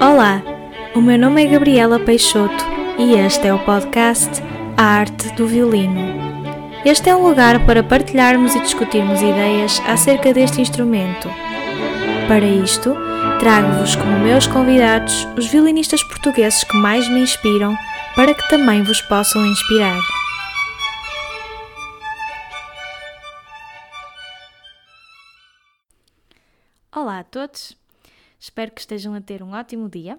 Olá, o meu nome é Gabriela Peixoto e este é o podcast A Arte do Violino. Este é um lugar para partilharmos e discutirmos ideias acerca deste instrumento. Para isto, trago-vos como meus convidados os violinistas portugueses que mais me inspiram para que também vos possam inspirar. Olá a todos, espero que estejam a ter um ótimo dia.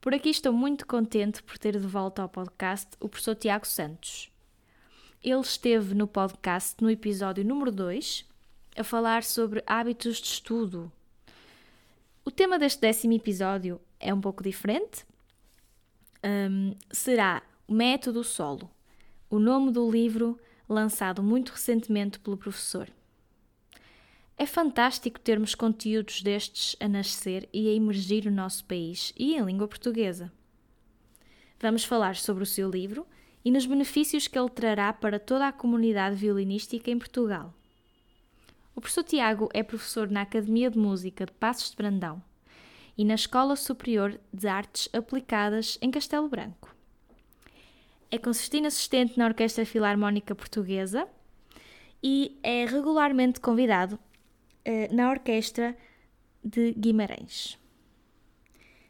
Por aqui estou muito contente por ter de volta ao podcast o professor Tiago Santos. Ele esteve no podcast no episódio número 2 a falar sobre hábitos de estudo. O tema deste décimo episódio é um pouco diferente. Um, será o Método Solo, o nome do livro lançado muito recentemente pelo professor. É fantástico termos conteúdos destes a nascer e a emergir no nosso país e em língua portuguesa. Vamos falar sobre o seu livro e nos benefícios que ele trará para toda a comunidade violinística em Portugal. O professor Tiago é professor na Academia de Música de Passos de Brandão e na Escola Superior de Artes Aplicadas em Castelo Branco. É concertino assistente na Orquestra Filarmónica Portuguesa e é regularmente convidado uh, na Orquestra de Guimarães.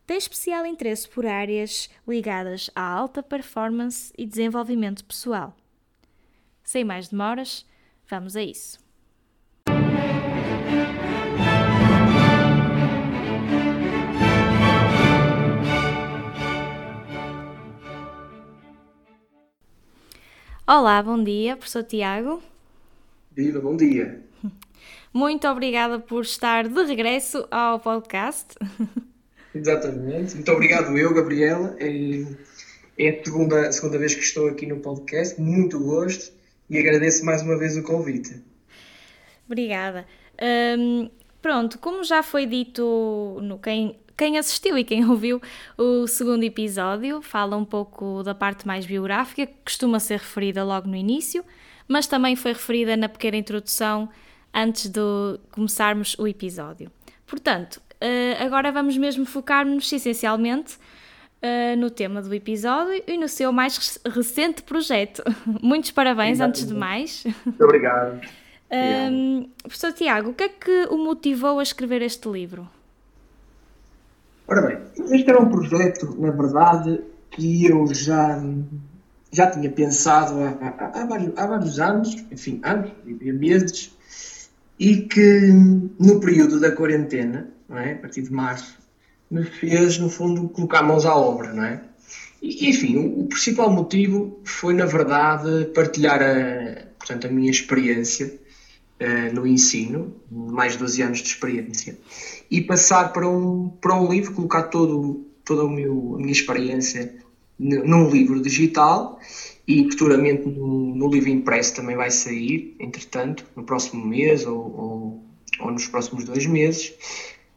Tem especial interesse por áreas ligadas à alta performance e desenvolvimento pessoal. Sem mais demoras, vamos a isso. Olá, bom dia, professor Tiago. Viva, bom dia. Muito obrigada por estar de regresso ao podcast. Exatamente. Muito obrigado eu, Gabriela. É, é a segunda, a segunda vez que estou aqui no podcast. Muito gosto e agradeço mais uma vez o convite. Obrigada. Um, pronto, como já foi dito no quem, quem assistiu e quem ouviu o segundo episódio, fala um pouco da parte mais biográfica, que costuma ser referida logo no início, mas também foi referida na pequena introdução antes de começarmos o episódio. Portanto, eh, agora vamos mesmo focar-nos essencialmente eh, no tema do episódio e no seu mais recente projeto. Muitos parabéns, Exatamente. antes de mais. Muito obrigado. Um, professor Tiago, o que é que o motivou a escrever este livro? Ora bem, este era um projeto, na verdade, que eu já, já tinha pensado há, há, há, vários, há vários anos, enfim, anos e meses, e que no período da quarentena, não é? a partir de março, me fez, no fundo, colocar mãos à obra, não é? E, enfim, o, o principal motivo foi, na verdade, partilhar a, portanto, a minha experiência uh, no ensino, mais de 12 anos de experiência, e passar para um, para um livro, colocar todo, toda meu, a minha experiência num livro digital e futuramente no, no, livro impresso também vai sair, entretanto, no próximo mês ou, ou, ou nos próximos dois meses,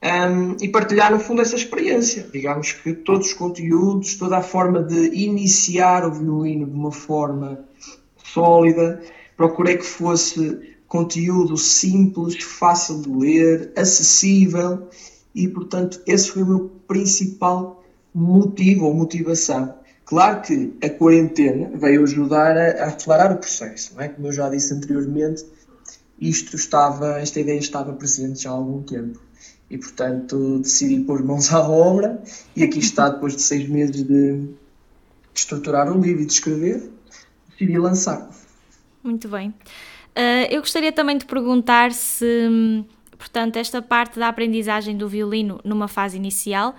um, e partilhar no fundo essa experiência. Digamos que todos os conteúdos, toda a forma de iniciar o violino de uma forma sólida, procurei que fosse conteúdo simples, fácil de ler, acessível e, portanto, esse foi o meu principal motivo ou motivação Claro que a quarentena veio ajudar a, a acelerar o processo, não é? Como eu já disse anteriormente, isto estava, esta ideia estava presente já há algum tempo. E, portanto, decidi pôr mãos à obra e aqui está, depois de seis meses de, de estruturar o livro e de escrever, decidi lançar. Muito bem. Uh, eu gostaria também de perguntar se, portanto, esta parte da aprendizagem do violino numa fase inicial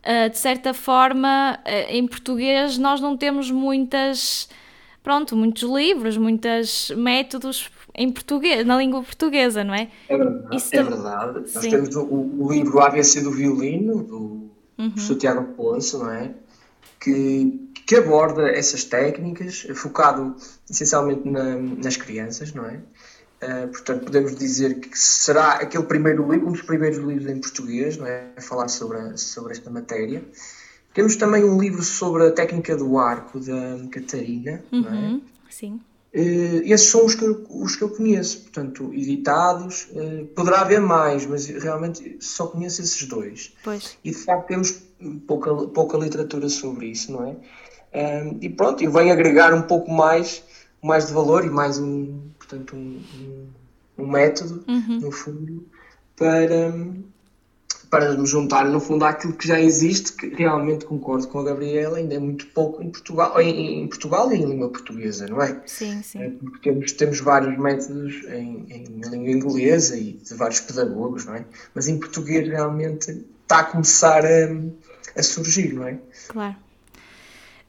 Uh, de certa forma, uh, em português nós não temos muitas, pronto, muitos livros, muitos métodos em português, na língua portuguesa, não é? É verdade. Isso é verdade. Nós temos o, o, livro ABC do violino, do uhum. Santiago Ponce, não é? Que, que aborda essas técnicas, focado essencialmente na, nas crianças, não é? Uh, portanto, podemos dizer que será aquele primeiro livro, um dos primeiros livros em português, não é? a falar sobre, a, sobre esta matéria. Temos também um livro sobre a técnica do arco da Catarina, uhum, não é? Uhum, sim. Uh, esses são os que, eu, os que eu conheço, portanto, editados. Uh, poderá haver mais, mas realmente só conheço esses dois. Pois. E de facto temos pouca, pouca literatura sobre isso, não é? E pronto, eu venho agregar um pouco mais, mais de valor e mais um, portanto, um, um, um método, uhum. no fundo, para, para me juntar no fundo àquilo que já existe, que realmente concordo com a Gabriela, ainda é muito pouco em Portugal, em, em Portugal e em língua portuguesa, não é? Sim, sim. É porque temos, temos vários métodos em, em língua inglesa e de vários pedagogos, não é? Mas em português realmente está a começar a, a surgir, não é? Claro.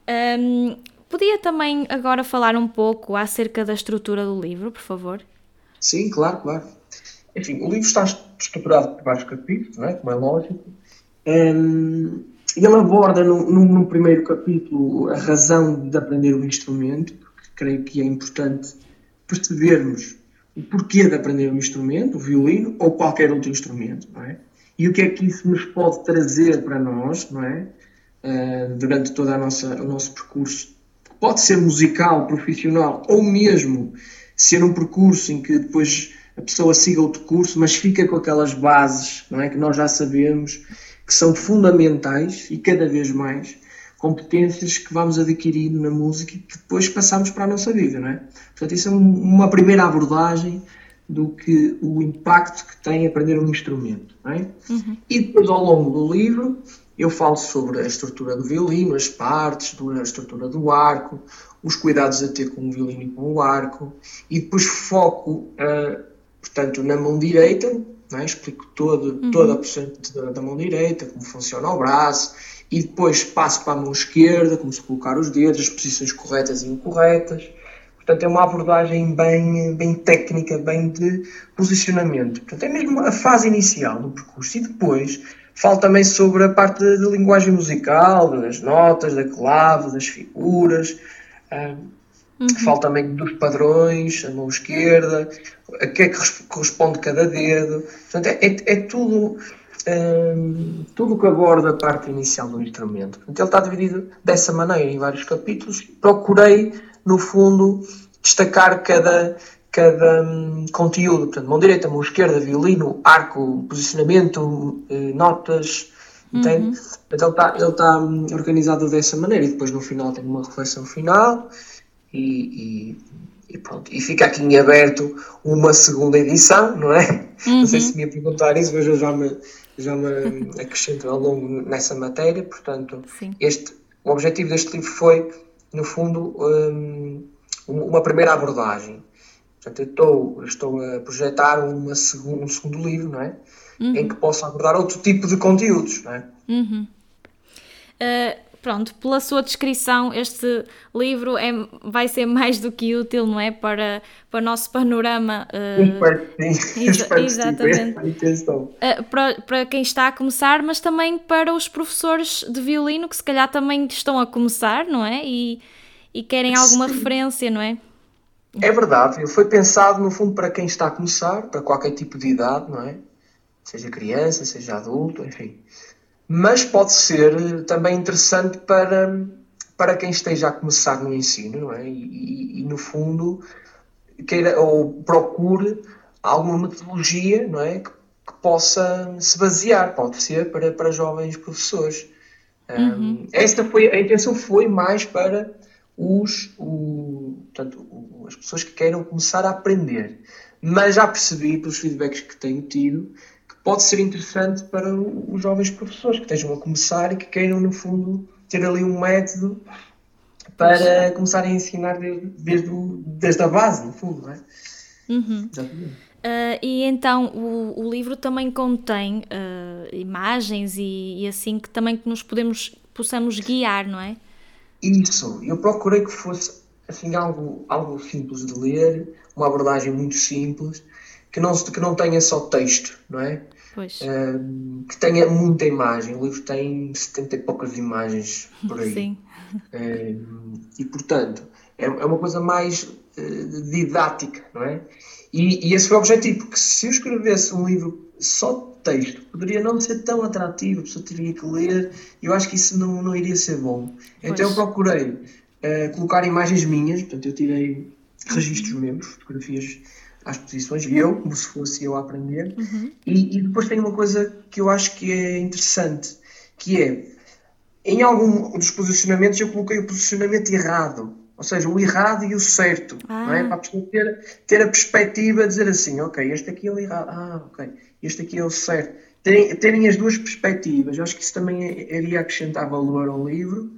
Um, podia também agora falar um pouco acerca da estrutura do livro, por favor? Sim, claro, claro. Enfim, o livro está estruturado por vários capítulos, não é? como é lógico. Um, ele aborda no, no, no, primeiro capítulo a razão de aprender o instrumento, porque creio que é importante percebermos o porquê de aprender um instrumento, o violino ou qualquer outro instrumento, não é? E o que é que isso nos pode trazer para nós, não é? Uh, durante todo nossa, o nosso percurso. Pode ser musical, profissional ou mesmo ser um percurso em que depois a pessoa siga outro curso, mas fica com aquelas bases, não é? Que nós já sabemos que são fundamentais e cada vez mais competências que vamos adquirindo na música e que depois passamos para a nossa vida, não é? Portanto, isso é uma primeira abordagem do que o impacto que tem aprender um instrumento, é? Uhum. E depois, ao longo do livro, eu falo sobre a estrutura do violino, as partes, a estrutura do arco, os cuidados a ter com o violino e com o arco, e depois foco uh, portanto, na mão direita, é? explico todo, uhum. toda a porcentagem da, da, mão direita, como funciona o braço, e depois passo para a mão esquerda, como se colocar os dedos, as posições corretas e incorretas. Portanto, é uma abordagem bem, bem técnica, bem de posicionamento. Portanto, é mesmo a fase inicial do percurso. E depois falo também sobre a parte da linguagem musical, das notas, da clave, das figuras. Uhum. Falo também dos padrões, a mão esquerda, a que é que corresponde cada dedo. Portanto, é, é, é tudo um, tudo que aborda a parte inicial do instrumento. Portanto, ele está dividido dessa maneira em vários capítulos. Procurei, no fundo, destacar cada, cada um, conteúdo. Portanto, mão direita, mão esquerda, violino, arco, posicionamento, uh, notas. Entende? Uhum. Então ele está, ele está hum, organizado dessa maneira e depois no final tem uma reflexão final e, e, e, pronto. E fica aqui em aberto uma segunda edição, não é? Uhum. Não sei se me ia perguntar isso, mas eu já me, já me acrescento ao longo nessa matéria, portanto, este, o objetivo deste livro foi, no fundo, um, uma primeira abordagem. Portanto, eu estou, estou a projetar uma segundo, um segundo livro, não é? Uhum. Em que possa abordar outro tipo de conteúdos, não é? Uhum. Uh pronto, pela sua descrição, este livro é, vai ser mais do que útil, não é? Para, para o nosso panorama. Uh, sim, exa exatamente. Uh, para, para quem está a começar, mas também para os professores de violino que se calhar também estão a começar, não é? E, e querem alguma sim. referência, não é? É verdade, foi pensado no fundo para quem está a começar, para qualquer tipo de idade, não é? Seja criança, seja adulto, enfim mas pode ser também interessante para, para quem esteja a começar no ensino, é? E, e, no fundo, queira ou procure alguma metodologia, não é? Que, que possa se basear, pode ser, para, para jovens professores. Uhum. Um, esta foi, a intenção foi mais para os, o, portanto, o, as pessoas que queiram começar a aprender. Mas já percebi, pelos feedbacks que tenho tido, pode ser interessante para os jovens professores que estejam a começar e que queiram, no fundo, ter ali um método para começar a ensinar desde, desde, o, desde a base, no fundo, não é? Uhum. Uh, e então o, o, livro também contém uh, imagens e, e, assim que também que nos podemos possamos guiar, não é? Isso, eu procurei que fosse assim algo, algo simples de ler, uma abordagem muito simples, que não, que não tenha só texto, não é? Uh, que tenha muita imagem. O livro tem 70 e poucas imagens por aí. Sim. Uh, e portanto, é, é, uma coisa mais uh, didática, não é? E, e, esse foi o objetivo, porque se eu escrevesse um livro só de texto, poderia não ser tão atrativo, a pessoa teria que ler, e eu acho que isso não, não iria ser bom. Pois. Então eu procurei eh, colocar imagens minhas, portanto eu tirei registros mesmo, fotografias às posições, e eu, como se fosse eu a aprender. Uhum. E, e, depois tem uma coisa que eu acho que é interessante, que é, em algum dos posicionamentos eu coloquei o posicionamento errado, ou seja, o errado e o certo, ah. é? Ah. Para a pessoa ter, ter a perspectiva de dizer assim, ok, este aqui é o errado, ah, ok, este aqui é o certo. Terem, terem as duas perspectivas, eu acho que isso também iria acrescentar valor ao livro.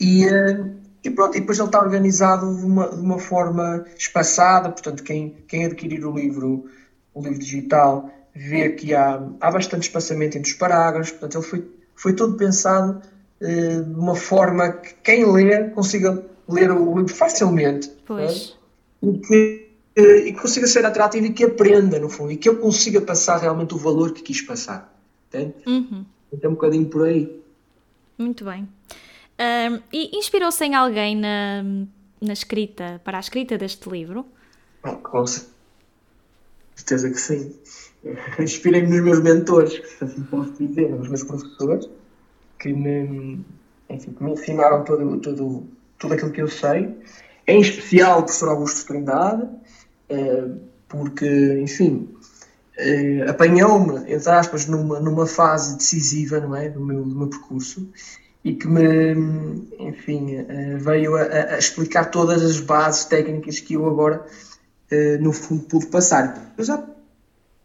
E, uh, e pronto, e depois ele está organizado de uma, de uma forma espaçada, portanto, quem, quem adquirir o livro, o livro digital, vê que há, há bastante espaçamento entre os parágrafos, portanto, ele foi, foi todo pensado uh, de uma forma que quem lê consiga ler o livro facilmente. Pois. É? E, que, e que consiga ser atrativo e que aprenda, no fundo, e que eu consiga passar realmente o valor que quis passar. Entende? Uhum. Então, um bocadinho por aí. Muito bem. Um, e inspirou-se em alguém na, na escrita, para a escrita deste livro? Com certeza que sim. Inspirei-me nos meus mentores, assim posso dizer, nos meus professores, que me, enfim, que me ensinaram todo, todo, tudo aquilo que eu sei, em especial o professor Augusto Trindade, eh, porque, enfim, eh, apanhou-me, entre aspas, numa, numa fase decisiva, não é, do meu, do meu percurso, e que me, enfim, eh, veio a, a, explicar todas as bases técnicas que eu agora, eh, no fundo, pude passar. Mas a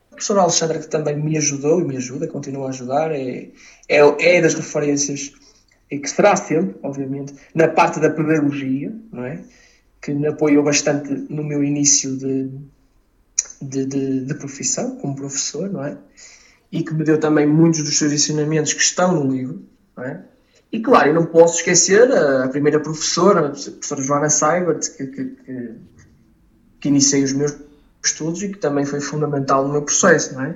professora Alexandra, que também me ajudou e me ajuda, continua a ajudar, é, é, é das referências, e que será sempre, obviamente, na parte da pedagogia, não é? Que me apoiou bastante no meu início de, de, de, de profissão, como professor, não é? E que me deu também muitos dos seus ensinamentos que estão no livro, não é? E claro, eu não posso esquecer a, primeira professora, a professora Joana Seibert, que, que, que, que iniciei os meus estudos e que também foi fundamental no meu processo, não é?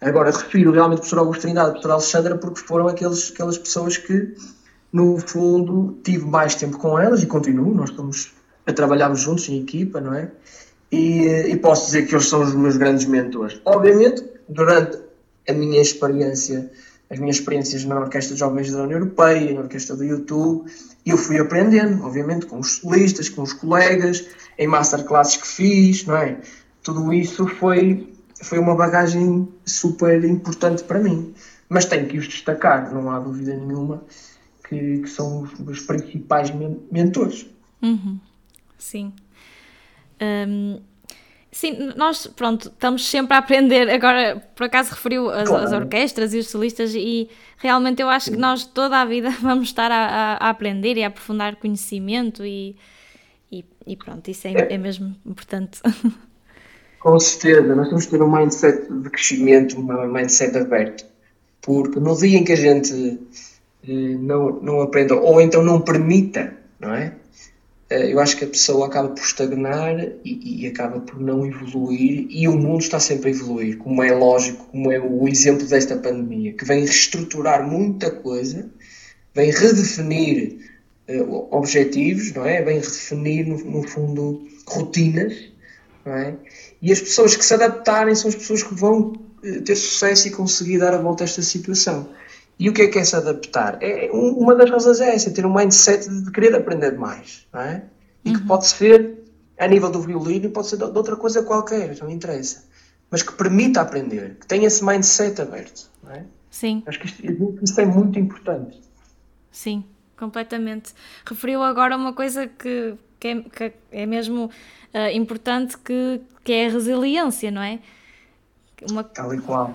Agora, refiro realmente a professora Augusto Trindade, a professora Alexandra, porque foram aqueles, aquelas pessoas que, no fundo, tive mais tempo com elas e continuo, nós estamos a trabalharmos juntos em equipa, não é? E, e posso dizer que eles são os meus grandes mentores. Obviamente, durante a minha experiência as minhas experiências na Orquestra de Jovens da União Europeia, na Orquestra do YouTube, e eu fui aprendendo, obviamente, com os solistas, com os colegas, em masterclasses que fiz, não é? Tudo isso foi, foi uma bagagem super importante para mim. Mas tenho que os destacar, não há dúvida nenhuma, que, que são os meus principais mentores. Uhum. Sim. Um Sim, nós, pronto, estamos sempre a aprender. Agora, por acaso, referiu as, claro. as orquestras e os solistas, e realmente eu acho que nós toda a vida vamos estar a, a, aprender e a aprofundar conhecimento, e, e, e pronto, isso é, é. é, mesmo importante. Com certeza, nós temos que ter um mindset de crescimento, um mindset aberto, porque no dia em que a gente eh, não, não aprenda, ou então não permita, não é? Eh, eu acho que a pessoa acaba por estagnar e, e, acaba por não evoluir e o mundo está sempre a evoluir, como é lógico, como é o exemplo desta pandemia, que vem reestruturar muita coisa, vem redefinir uh, objetivos, não é? Vem redefinir, no, no fundo, rotinas, não é? E as pessoas que se adaptarem são as pessoas que vão uh, ter sucesso e conseguir dar a volta a esta situação. E o que é que é se adaptar? É, uma das razões é essa, ter um mindset de querer aprender mais, não é? E que uhum. pode ser a nível do violino, pode ser de outra coisa qualquer, não interessa. Mas que permita aprender, que tenha esse mindset aberto, não é? Sim. Acho que isto, isto é muito importante. Sim, completamente. Referiu agora uma coisa que, que, é, que é mesmo uh, importante, que, que é a resiliência, não é? Uma... Tal e qual.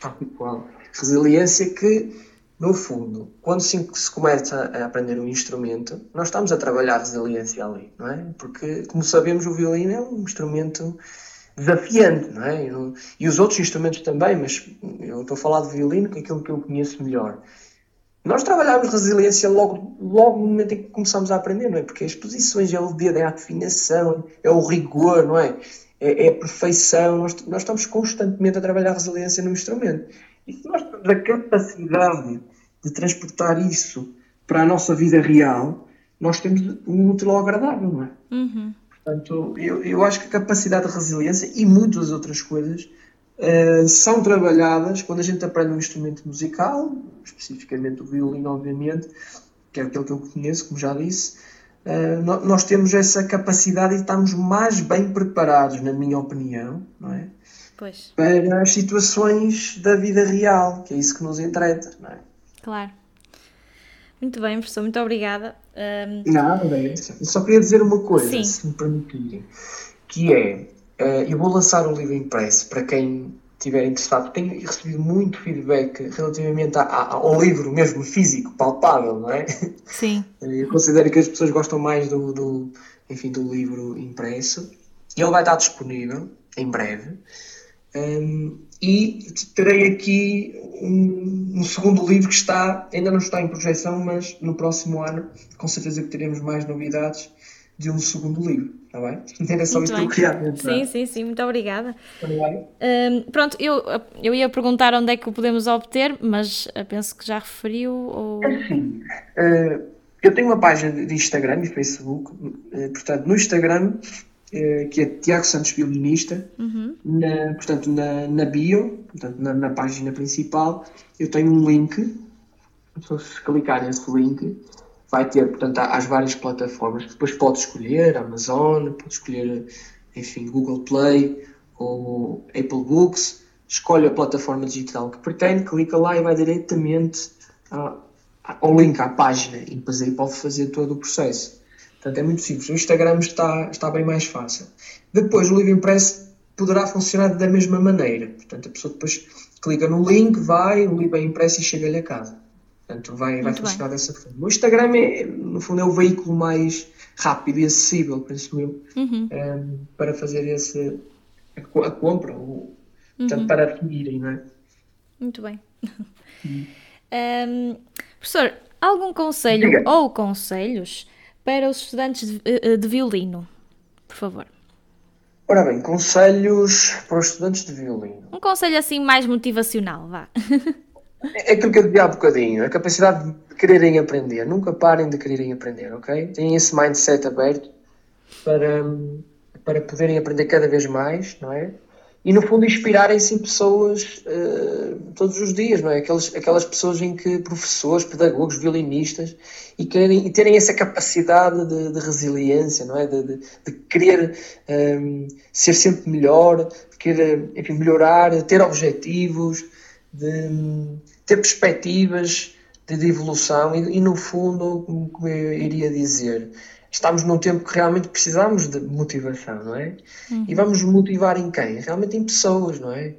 Tal e qual. Resiliência que, no fundo, quando se, se começa a aprender um instrumento, nós estamos a trabalhar a resiliência ali, não é? Porque, como sabemos, o violino é um instrumento desafiante, não é? Eu, e os outros instrumentos também, mas eu estou a falar de violino, que é aquilo que eu conheço melhor. Nós trabalhamos resiliência logo, logo no momento em que começamos a aprender, não é? Porque as posições é o dedo, é a afinação, é o rigor, não é? É, é a perfeição. Nós, nós estamos constantemente a trabalhar resiliência no instrumento. E se nós temos a capacidade de transportar isso para a nossa vida real, nós temos um útil ao agradável, não é? Uhum. Portanto, eu, eu acho que a capacidade de resiliência e muitas outras coisas uh, são trabalhadas quando a gente aprende um instrumento musical, especificamente o violino, obviamente, que é aquele que eu conheço, como já disse, uh, nós temos essa capacidade e estamos mais bem preparados, na minha opinião, não é? Pois. Para as situações da vida real, que é isso que nos entreta, não é? Claro. Muito bem, professor, muito obrigada. Um... Nada, é. Eu só queria dizer uma coisa, Sim. se me permitirem, que é, uh, eu vou lançar um livro impresso para quem estiver interessado. Tenho recebido muito feedback relativamente ao livro mesmo físico, palpável, não é? Sim. Eu considero que as pessoas gostam mais do, do, enfim, do livro impresso. E ele vai estar disponível em breve. Um, e terei aqui um, um, segundo livro que está, ainda não está em projeção, mas no próximo ano, com certeza que teremos mais novidades de um segundo livro, está bem? Era só isso que eu queria Sim, sim, sim, muito obrigada. Um, pronto, eu, eu ia perguntar onde é que o podemos obter, mas penso que já referiu. Ou... Assim, uh, eu tenho uma página de Instagram e Facebook, uh, portanto, no Instagram eh, que é Tiago Santos Violinista, uhum. na, portanto, na, na bio, portanto, na, na, página principal, eu tenho um link, se clicar nesse link, vai ter, portanto, as várias plataformas, depois pode escolher Amazon, pode escolher, enfim, Google Play ou Apple Books, escolhe a plataforma digital que pretende, clica lá e vai diretamente ao link à página. E depois aí pode fazer todo o processo. Portanto, é muito simples. O Instagram está, está bem mais fácil. Depois, o livro impresso poderá funcionar da mesma maneira. Portanto, a pessoa depois clica no link, vai, o livro é impresso e chega-lhe a casa. Portanto, vai, vai funcionar bem. dessa forma. O Instagram, é, no fundo, é o veículo mais rápido e acessível, penso eu, uhum. um, ehm, para fazer esse, a, a compra, ou, portanto, uhum. para adquirirem, não é? Muito bem. Uhum. Um, professor, algum conselho ou conselhos para os estudantes de, eh, eh, de violino, por favor? Ora bem, conselhos para os estudantes de violino. Um conselho assim mais motivacional, vá. É aquilo que eu dizia há bocadinho, a capacidade de quererem aprender. Nunca parem de quererem aprender, ok? Tenham esse mindset aberto para, para poderem aprender cada vez mais, não é? E no fundo inspirarem-se em pessoas uh, todos os dias, não é? Aquelas, aquelas pessoas em que professores, pedagogos, violinistas e, querem, e terem essa capacidade de, de resiliência, não é? De, de, de querer um, ehm, ser sempre melhor, de querer enfim, melhorar, ter objetivos, de ter perspectivas de, evolução e, e, no fundo, como eu iria dizer, estamos num tempo que realmente precisamos de motivação, não é? Uhum. E vamos motivar em quem? Realmente em pessoas, não é?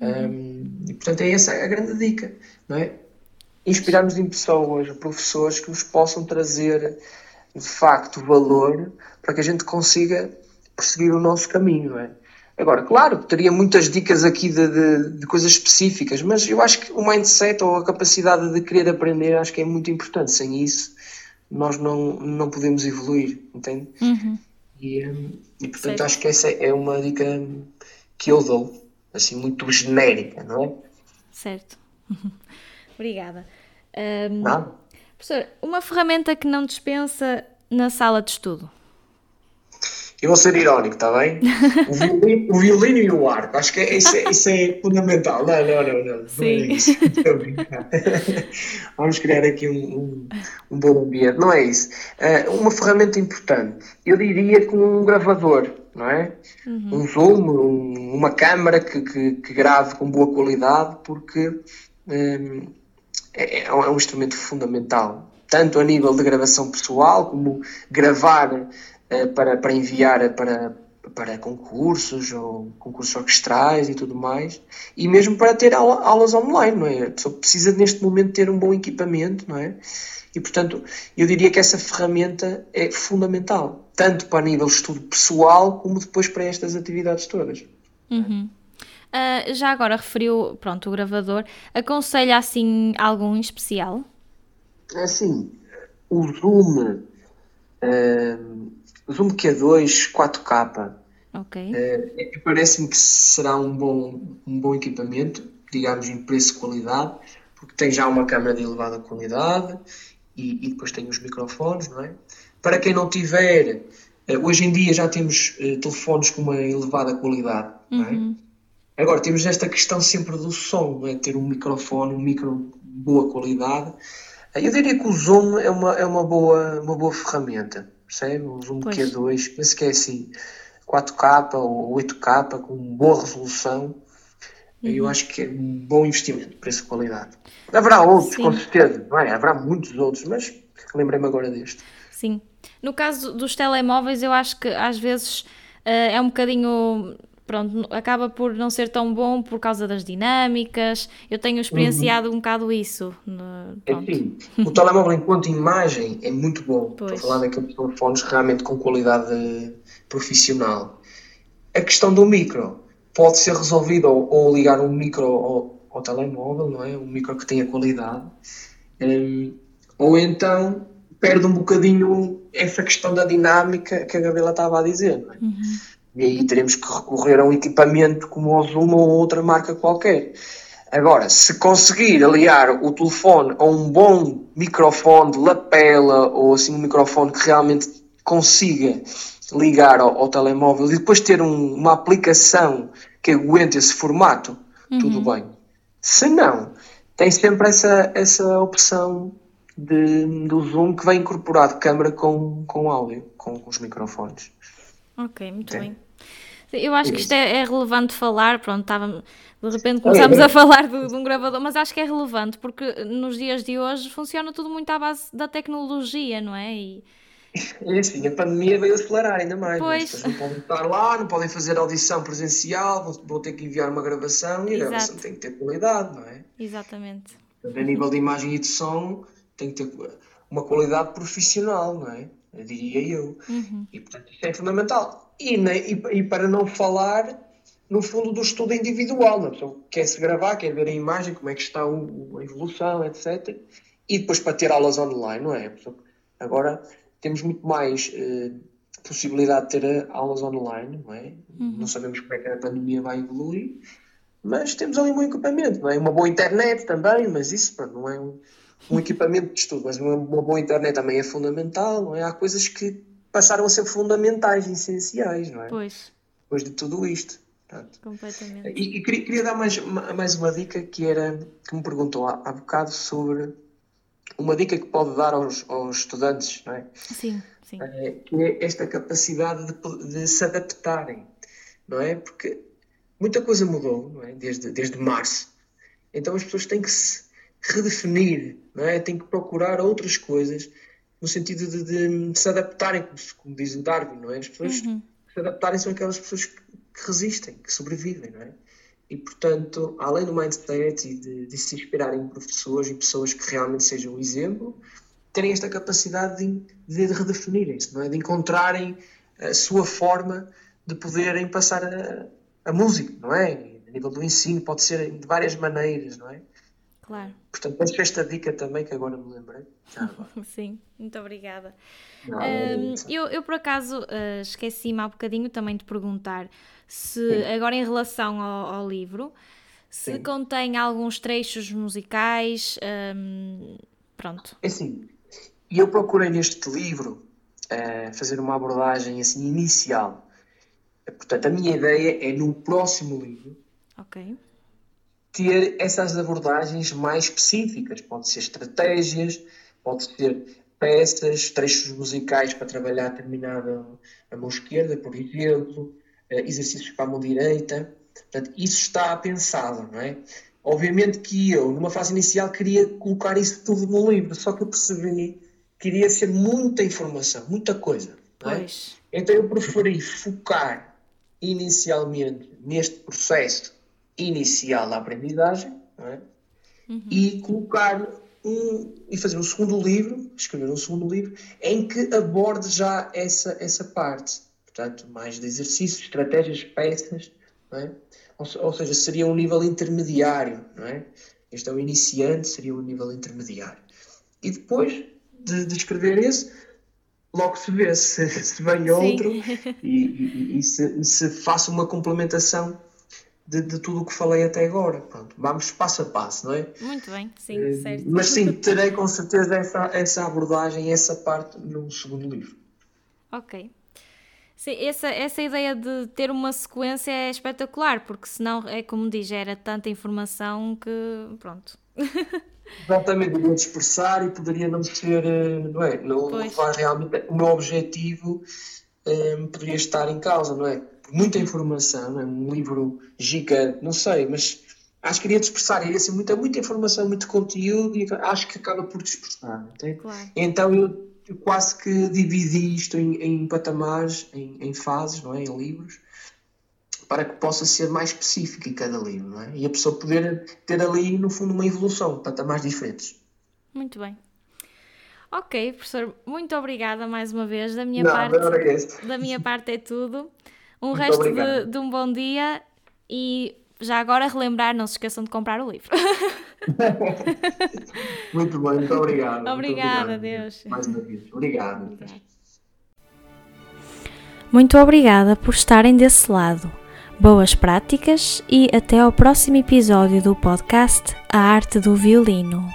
Uhum. Um, e portanto é essa a grande dica, não é? Inspirarmos em pessoas, professores que nos possam trazer de facto valor para que a gente consiga perseguir o nosso caminho, não é? Agora, claro, teria muitas dicas aqui de, de, de, coisas específicas, mas eu acho que o mindset ou a capacidade de querer aprender acho que é muito importante. Sem isso, nós não, não podemos evoluir, entende? Uhum. E, hum, e portanto acho que essa é uma dica que eu dou, assim, muito genérica, não é? Certo. Obrigada. Um. Professor, uma ferramenta que não dispensa na sala de estudo? Eu vou ser irónico, está bem? O violino, o violino, e o arco, acho que é, isso, é, isso é fundamental. Não, não, não, não. Sim. Não é Vamos criar aqui um, um, um, bom ambiente. Não é isso. Uh, uma ferramenta importante, eu diria que um gravador, não é? Uhum. Um zoom, um, uma câmara que, que, que, grave com boa qualidade, porque um, é, é um instrumento fundamental tanto a nível de gravação pessoal, como gravar para, para enviar para, para concursos ou concursos orquestrais e tudo mais, e mesmo para ter aula, aulas online, não é? A pessoa precisa neste momento ter um bom equipamento, não é? E portanto, eu diria que essa ferramenta é fundamental, tanto para nível de estudo pessoal como depois para estas atividades todas. Uhum. Uh, já agora referiu, pronto, o gravador. Aconselha assim algum especial? Assim, o Zoom, uh, Zoom Q2 4K. Ok. Uh, Parece-me que será um bom, um bom equipamento, digamos em preço e qualidade, porque tem já uma câmera de elevada qualidade e, e depois tem os microfones, não é? Para quem não tiver, uh, hoje em dia já temos uh, telefones com uma elevada qualidade, não é? Uhum. Agora temos esta questão sempre do som, é? ter um microfone, um micro de boa qualidade. Eu diria que o Zoom é uma, é uma, boa, uma boa ferramenta percebe? Um zoom pois. Q2, penso que é assim, 4K ou 8K com boa resolução. Uhum. Eu acho que é um bom investimento, preço-qualidade. Haverá outros, Sim. com certeza, não é? Haverá muitos outros, mas lembrei-me agora deste. Sim. No caso dos telemóveis, eu acho que às vezes uh, é um bocadinho pronto, acaba por não ser tão bom por causa das dinâmicas. Eu tenho experienciado uhum. um bocado isso. Enfim, o telemóvel enquanto imagem é muito bom. Pois. Estou a falar daqueles telefones realmente com qualidade profissional. A questão do micro pode ser resolvida ou, ou ligar um micro ao, ao, telemóvel, não é? Um micro que tenha qualidade. Um, ou então perde um bocadinho essa questão da dinâmica que a Gabriela estava a dizer, não é? Uhum e aí teremos que recorrer a um equipamento como o Zoom ou outra marca qualquer. Agora, se conseguir aliar o telefone a um bom microfone de lapela ou assim um microfone que realmente consiga ligar ao, ao telemóvel e depois ter um, uma aplicação que aguente esse formato, uhum. tudo bem. Se não, tem sempre essa, essa opção de, do Zoom que vem incorporado câmera com, com áudio, com, com os microfones. Ok, muito bem. Eu acho que isto é, é, relevante falar, pronto, estava, de repente começámos a falar de, de, um gravador, mas acho que é relevante porque nos dias de hoje funciona tudo muito à base da tecnologia, não é? E... É assim, a pandemia veio acelerar ainda mais. Pois. As pessoas não podem estar lá, não podem fazer audição presencial, vão, vão ter que enviar uma gravação e a gravação tem que ter qualidade, não é? Exatamente. A nível de imagem e de som, tem que ter uma qualidade profissional, não é? Diria eu. Uhum. E portanto isso é fundamental. E, e, e, para não falar, no fundo, do estudo individual. A pessoa quer se gravar, quer ver a imagem, como é que está o, a evolução, etc. E depois para ter aulas online, não é? Agora temos muito mais eh, possibilidade de ter eh, aulas online, não é? Uhum. Não sabemos como é que a pandemia vai evoluir, mas temos ali um bom equipamento, não é? Uma boa internet também, mas isso pronto, não é um um equipamento de estudo, mas uma, uma, boa internet também é fundamental, não é? Há coisas que passaram a ser fundamentais, essenciais, não é? Pois. Depois de tudo isto. Portanto. Completamente. E, e queria, queria, dar mais, mais uma dica que era, que me perguntou há, há bocado sobre uma dica que pode dar aos, aos estudantes, não é? Sim, sim. É, que é esta capacidade de, de se adaptarem, não é? Porque muita coisa mudou, não é? Desde, desde março. Então as pessoas têm que se redefinir, não é? Tem que procurar outras coisas no sentido de, de, de se adaptarem, como, como, diz o Darwin, não é? As pessoas uhum. que se adaptarem são aquelas pessoas que, que, resistem, que sobrevivem, não é? E, portanto, além do mindset e de, de se inspirarem em professores e pessoas que realmente sejam um exemplo, terem esta capacidade de, de redefinirem-se, não é? De encontrarem a sua forma de poderem passar a, a música, não é? A nível do ensino pode ser de várias maneiras, não é? Claro. Portanto, deixo esta dica também que agora me lembrei. Sim, muito obrigada. Não, um, eu, eu, por acaso, uh, esqueci-me há bocadinho também de perguntar se, Sim. agora em relação ao, ao livro, se Sim. contém alguns trechos musicais. Um, pronto. É assim, e eu procurei neste livro uh, fazer uma abordagem assim inicial. Portanto, a minha ideia é no próximo livro. Ok ter essas abordagens mais específicas. Pode ser estratégias, pode ser peças, trechos musicais para trabalhar determinada a mão esquerda, por exemplo, eh, exercícios para a mão direita. Portanto, isso está pensado, não é? Obviamente que eu, numa fase inicial, queria colocar isso tudo no livro, só que eu percebi que iria ser muita informação, muita coisa. Não é? Então eu preferi focar inicialmente neste processo inicial da aprendizagem é? uhum. e colocar um, e fazer um segundo livro, escrever um segundo livro, em que aborde já essa, essa parte. Portanto, mais de exercícios, estratégias, peças, é? ou, ou, seja, seria um nível intermediário, não é? Este é o iniciante, seria um nível intermediário. E depois de, de escrever esse, logo se vê se, se vem outro e, e, e, se, e se faça uma complementação de, de tudo o que falei até agora. Pronto, vamos passo a passo, não é? Muito bem, sim, uh, certo. Mas sim, terei com certeza essa, essa abordagem, essa parte no segundo livro. Ok. Sim, essa, essa ideia de ter uma sequência é espetacular, porque senão, é como diz, era tanta informação que. pronto. Exatamente, iria dispersar e poderia não ser, eh, não é? Não levar realmente o meu objetivo eh, poderia estar em causa, não é? Muita informação, é? um livro gigante, não sei, mas acho que iria dispersar, iria ser muita, muita informação, muito conteúdo e acho que acaba por dispersar? Claro. Então eu, eu quase que dividi isto em, em patamares, em, em fases, não é? Em livros, para que possa ser mais específico em cada livro, não é? E a pessoa poder ter ali, no fundo, uma evolução, patamares diferentes. Muito bem. Ok, professor, muito obrigada mais uma vez. Da minha Não, parte, não da minha parte é tudo. Um Muito resto de, obrigado. de um bom dia e já agora relembrar, não se esqueçam de comprar o livro. Muito bem, muito obrigado. muito Obrigada, obrigado. Deus. Mais uma vez. Obrigado. Muito obrigada por estarem desse lado. Boas práticas e até ao próximo episódio do podcast A Arte do Violino.